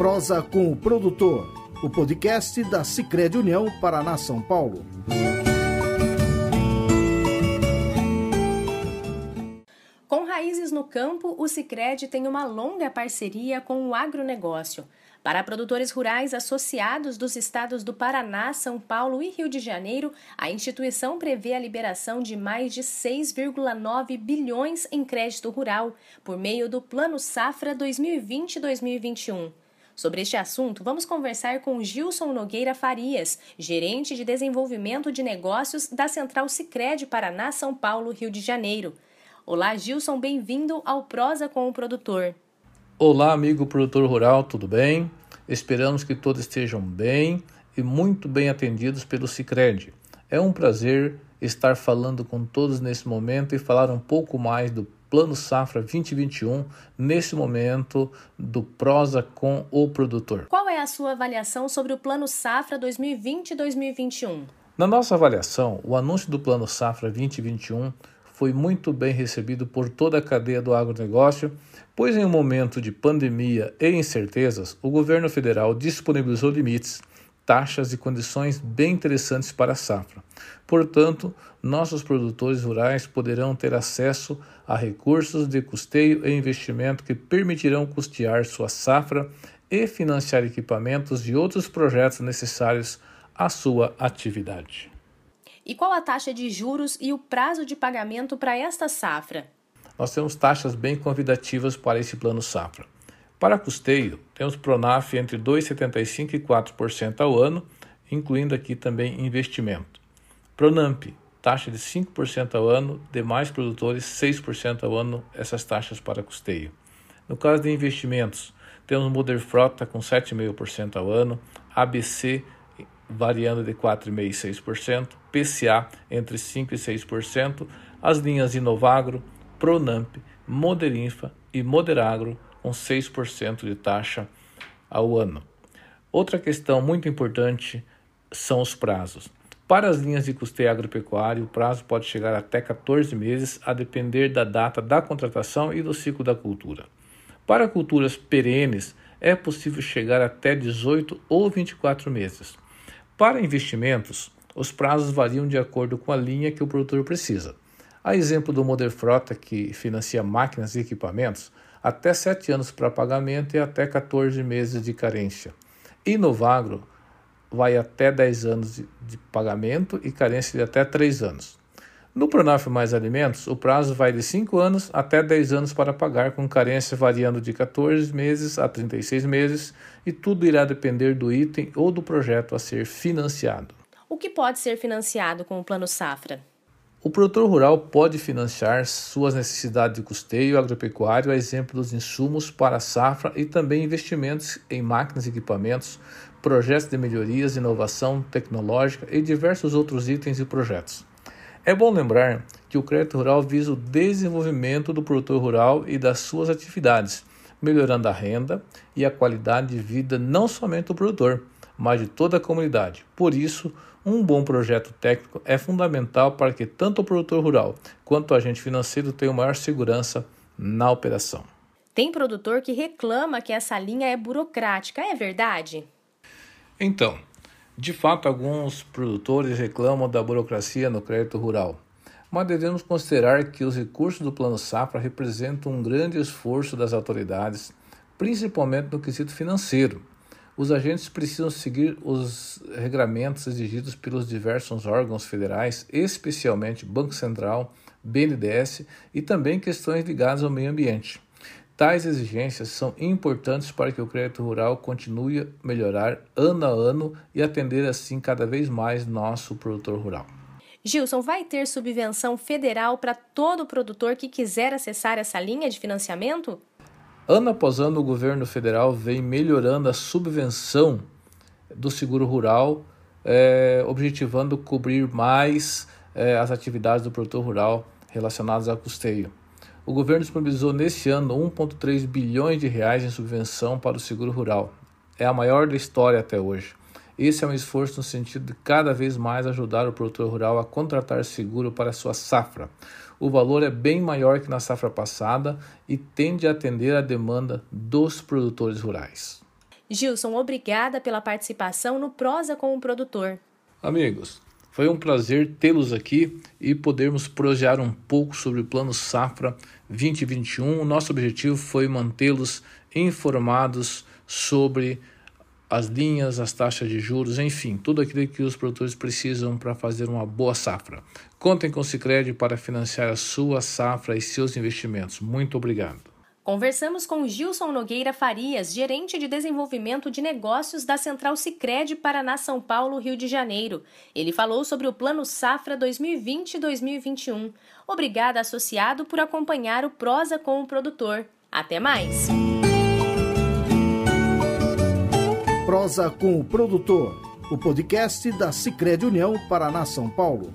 Prosa com o Produtor, o podcast da Cicred União Paraná São Paulo. Com raízes no campo, o Cicred tem uma longa parceria com o agronegócio. Para produtores rurais associados dos estados do Paraná, São Paulo e Rio de Janeiro, a instituição prevê a liberação de mais de 6,9 bilhões em crédito rural por meio do Plano Safra 2020-2021. Sobre este assunto, vamos conversar com Gilson Nogueira Farias, gerente de desenvolvimento de negócios da Central Sicredi Paraná, São Paulo, Rio de Janeiro. Olá, Gilson, bem-vindo ao Prosa com o Produtor. Olá, amigo produtor rural, tudo bem? Esperamos que todos estejam bem e muito bem atendidos pelo Cicred. É um prazer estar falando com todos nesse momento e falar um pouco mais do Plano Safra 2021 nesse momento do Prosa com o produtor. Qual é a sua avaliação sobre o Plano Safra 2020-2021? Na nossa avaliação, o anúncio do Plano Safra 2021 foi muito bem recebido por toda a cadeia do agronegócio, pois em um momento de pandemia e incertezas, o governo federal disponibilizou limites, taxas e condições bem interessantes para a safra. Portanto, nossos produtores rurais poderão ter acesso a recursos de custeio e investimento que permitirão custear sua safra e financiar equipamentos e outros projetos necessários à sua atividade. E qual a taxa de juros e o prazo de pagamento para esta safra? Nós temos taxas bem convidativas para esse plano safra. Para custeio, temos Pronaf entre 2,75% e 4% ao ano, incluindo aqui também investimento. Pronamp, taxa de 5% ao ano, demais produtores 6% ao ano, essas taxas para custeio. No caso de investimentos, temos Moder Frota com 7,5% ao ano, ABC variando de 4,5% e 6%, PCA entre 5% e 6%, as linhas Inovagro, Pronamp, Moderinfa e Moderagro com 6% de taxa ao ano. Outra questão muito importante são os prazos. Para as linhas de custeio agropecuário, o prazo pode chegar até 14 meses, a depender da data da contratação e do ciclo da cultura. Para culturas perenes, é possível chegar até 18 ou 24 meses. Para investimentos, os prazos variam de acordo com a linha que o produtor precisa. A exemplo do Moder Frota, que financia máquinas e equipamentos, até 7 anos para pagamento e até 14 meses de carência. E Novagro vai até 10 anos de, de pagamento e carência de até 3 anos. No Pronaf Mais Alimentos, o prazo vai de 5 anos até 10 anos para pagar, com carência variando de 14 meses a 36 meses, e tudo irá depender do item ou do projeto a ser financiado. O que pode ser financiado com o Plano Safra? O produtor rural pode financiar suas necessidades de custeio agropecuário, a exemplo dos insumos para a safra e também investimentos em máquinas e equipamentos, projetos de melhorias, inovação tecnológica e diversos outros itens e projetos. É bom lembrar que o crédito rural visa o desenvolvimento do produtor rural e das suas atividades, melhorando a renda e a qualidade de vida não somente do produtor, mas de toda a comunidade. Por isso, um bom projeto técnico é fundamental para que tanto o produtor rural quanto o agente financeiro tenham maior segurança na operação. Tem produtor que reclama que essa linha é burocrática, é verdade? Então, de fato, alguns produtores reclamam da burocracia no crédito rural, mas devemos considerar que os recursos do Plano Safra representam um grande esforço das autoridades, principalmente no quesito financeiro. Os agentes precisam seguir os regramentos exigidos pelos diversos órgãos federais, especialmente Banco Central, BNDES e também questões ligadas ao meio ambiente. Tais exigências são importantes para que o crédito rural continue a melhorar ano a ano e atender assim cada vez mais nosso produtor rural. Gilson, vai ter subvenção federal para todo produtor que quiser acessar essa linha de financiamento? Ano após ano, o governo federal vem melhorando a subvenção do seguro rural, é, objetivando cobrir mais é, as atividades do produtor rural relacionadas a custeio o governo disponibilizou neste ano 1,3 bilhões de reais em subvenção para o seguro rural. É a maior da história até hoje. Esse é um esforço no sentido de cada vez mais ajudar o produtor rural a contratar seguro para sua safra. O valor é bem maior que na safra passada e tende a atender à demanda dos produtores rurais. Gilson, obrigada pela participação no Prosa com o Produtor. Amigos, foi um prazer tê-los aqui e podermos projetar um pouco sobre o Plano Safra 2021. O nosso objetivo foi mantê-los informados sobre as linhas, as taxas de juros, enfim, tudo aquilo que os produtores precisam para fazer uma boa safra. Contem com o Sicredi para financiar a sua safra e seus investimentos. Muito obrigado. Conversamos com Gilson Nogueira Farias, gerente de desenvolvimento de negócios da Central Sicredi Paraná São Paulo, Rio de Janeiro. Ele falou sobre o Plano Safra 2020-2021. Obrigada, associado, por acompanhar o Prosa com o produtor. Até mais. Prosa com o produtor, o podcast da Sicredi União Paraná São Paulo.